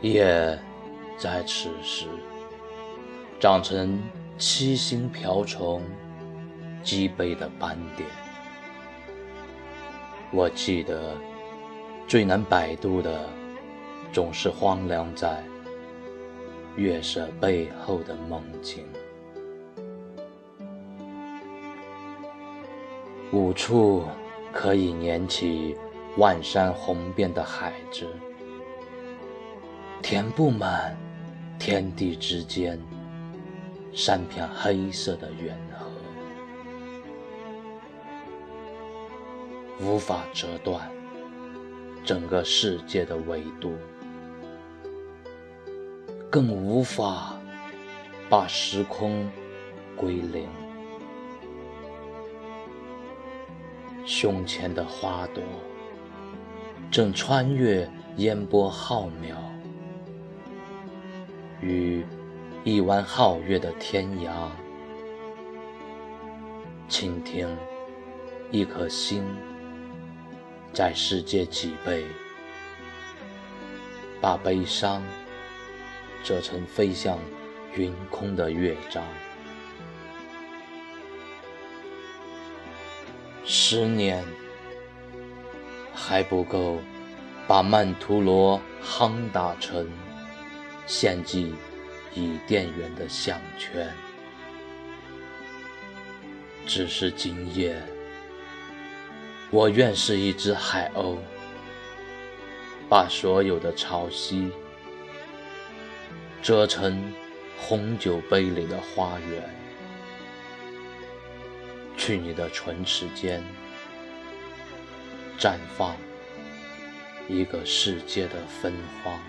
夜在此时长成七星瓢虫脊背的斑点。我记得最难摆渡的，总是荒凉在月色背后的梦境。无处可以捻起万山红遍的海子。填不满天地之间三片黑色的远河，无法折断整个世界的维度，更无法把时空归零。胸前的花朵正穿越烟波浩渺。与一弯皓月的天涯，倾听一颗心在世界脊背，把悲伤折成飞向云空的乐章。十年还不够，把曼陀罗夯打成。献祭伊甸园的项圈，只是今夜，我愿是一只海鸥，把所有的潮汐折成红酒杯里的花园，去你的唇齿间绽放一个世界的芬芳。